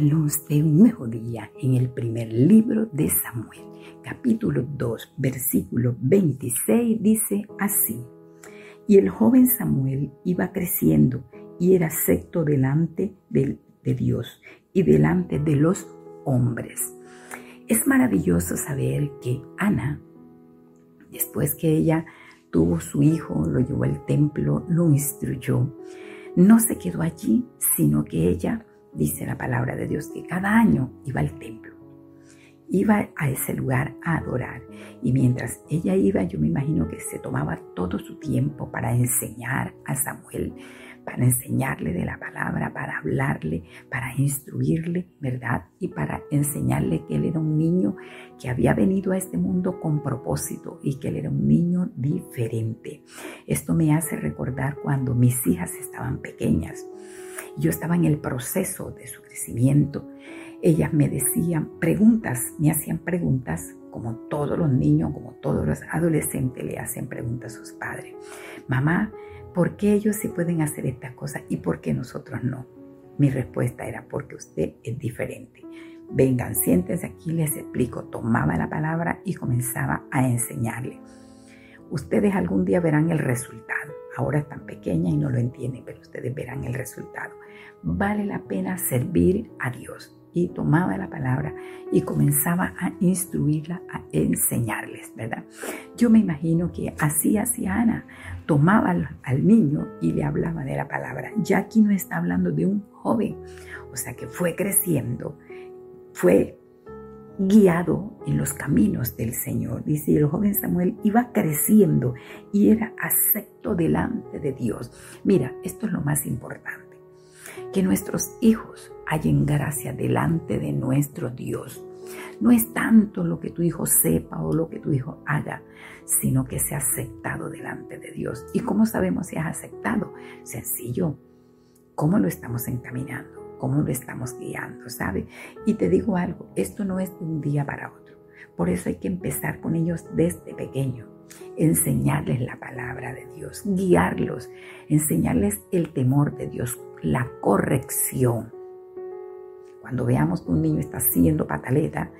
nuevo día en el primer libro de Samuel, capítulo 2, versículo 26, dice así. Y el joven Samuel iba creciendo y era acepto delante de, de Dios y delante de los hombres. Es maravilloso saber que Ana, después que ella tuvo su hijo, lo llevó al templo, lo instruyó, no se quedó allí, sino que ella dice la palabra de Dios que cada año iba al templo, iba a ese lugar a adorar. Y mientras ella iba, yo me imagino que se tomaba todo su tiempo para enseñar a Samuel, para enseñarle de la palabra, para hablarle, para instruirle, ¿verdad? Y para enseñarle que él era un niño que había venido a este mundo con propósito y que él era un niño diferente. Esto me hace recordar cuando mis hijas estaban pequeñas. Yo estaba en el proceso de su crecimiento. Ellas me decían preguntas, me hacían preguntas como todos los niños, como todos los adolescentes le hacen preguntas a sus padres. Mamá, ¿por qué ellos sí pueden hacer estas cosas y por qué nosotros no? Mi respuesta era porque usted es diferente. Vengan, siéntense aquí, les explico. Tomaba la palabra y comenzaba a enseñarle. Ustedes algún día verán el resultado. Ahora están pequeñas y no lo entienden, pero ustedes verán el resultado. Vale la pena servir a Dios. Y tomaba la palabra y comenzaba a instruirla, a enseñarles, ¿verdad? Yo me imagino que así hacía Ana. Tomaba al, niño y le hablaba de la palabra. Ya aquí no está hablando de un joven, o sea que fue creciendo, fue guiado en los caminos del Señor. Dice, y el joven Samuel iba creciendo y era acepto delante de Dios. Mira, esto es lo más importante, que nuestros hijos hallen gracia delante de nuestro Dios. No es tanto lo que tu hijo sepa o lo que tu hijo haga, sino que sea aceptado delante de Dios. ¿Y cómo sabemos si es aceptado? Sencillo. ¿Cómo lo estamos encaminando? Cómo lo estamos guiando, ¿sabe? Y te digo algo, esto no es de un día para otro. Por eso hay que empezar con ellos desde pequeño, enseñarles la palabra de Dios, guiarlos, enseñarles el temor de Dios, la corrección. Cuando veamos que un niño está haciendo pataleta,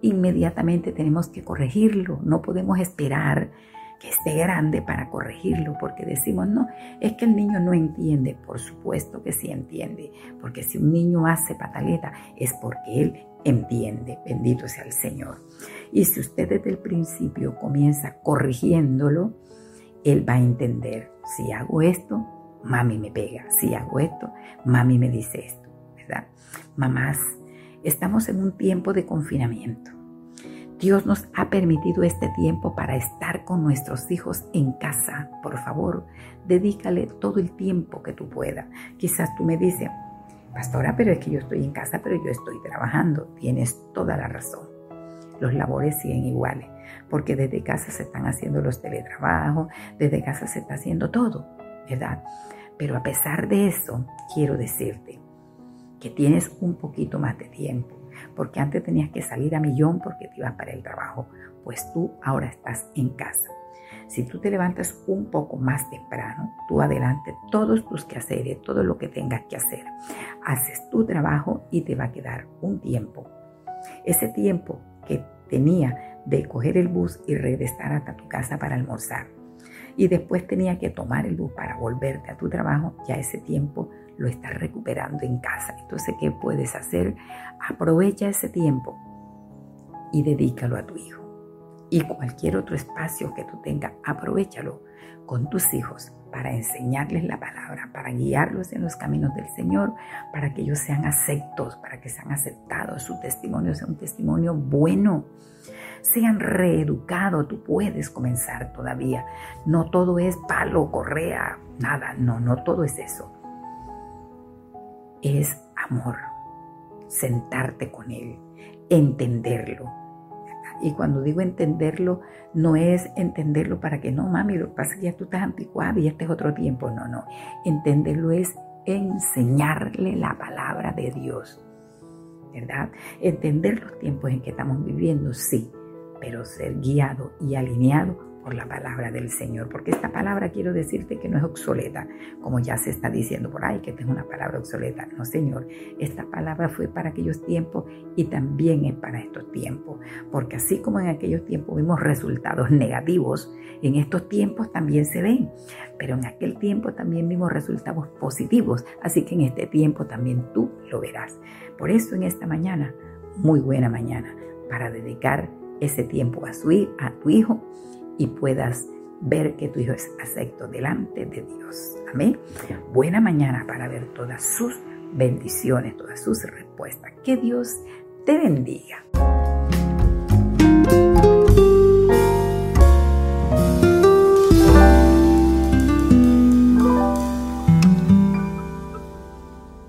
inmediatamente tenemos que corregirlo. No podemos esperar que esté grande para corregirlo, porque decimos, no, es que el niño no entiende. Por supuesto que sí entiende, porque si un niño hace pataleta es porque él entiende, bendito sea el Señor. Y si usted desde el principio comienza corrigiéndolo, él va a entender, si hago esto, mami me pega, si hago esto, mami me dice esto, ¿verdad? Mamás, estamos en un tiempo de confinamiento Dios nos ha permitido este tiempo para estar con nuestros hijos en casa. Por favor, dedícale todo el tiempo que tú puedas. Quizás tú me dices, pastora, pero es que yo estoy en casa, pero yo estoy trabajando. Tienes toda la razón. Los labores siguen iguales, porque desde casa se están haciendo los teletrabajos, desde casa se está haciendo todo, ¿verdad? Pero a pesar de eso, quiero decirte que tienes un poquito más de tiempo porque antes tenías que salir a millón porque te ibas para el trabajo, pues tú ahora estás en casa. Si tú te levantas un poco más temprano, tú adelante todos tus quehaceres, todo lo que tengas que hacer. Haces tu trabajo y te va a quedar un tiempo. Ese tiempo que tenía de coger el bus y regresar hasta tu casa para almorzar. Y después tenía que tomar el bus para volverte a tu trabajo, ya ese tiempo lo estás recuperando en casa. Entonces, ¿qué puedes hacer? Aprovecha ese tiempo y dedícalo a tu hijo. Y cualquier otro espacio que tú tengas, aprovechalo con tus hijos para enseñarles la palabra, para guiarlos en los caminos del Señor, para que ellos sean aceptos, para que sean aceptados, su testimonio sea un testimonio bueno, sean reeducados, tú puedes comenzar todavía. No todo es palo, correa, nada, no, no todo es eso es amor, sentarte con Él, entenderlo. Y cuando digo entenderlo, no es entenderlo para que no, mami, lo que pasa es que ya tú estás anticuado y este es otro tiempo. No, no. Entenderlo es enseñarle la palabra de Dios. ¿Verdad? Entender los tiempos en que estamos viviendo, sí, pero ser guiado y alineado la palabra del Señor, porque esta palabra quiero decirte que no es obsoleta, como ya se está diciendo por ahí, que es una palabra obsoleta. No, Señor, esta palabra fue para aquellos tiempos y también es para estos tiempos, porque así como en aquellos tiempos vimos resultados negativos, en estos tiempos también se ven, pero en aquel tiempo también vimos resultados positivos, así que en este tiempo también tú lo verás. Por eso en esta mañana, muy buena mañana, para dedicar ese tiempo a, su, a tu hijo y puedas ver que tu hijo es acepto delante de Dios. Amén. Buena mañana para ver todas sus bendiciones, todas sus respuestas. Que Dios te bendiga.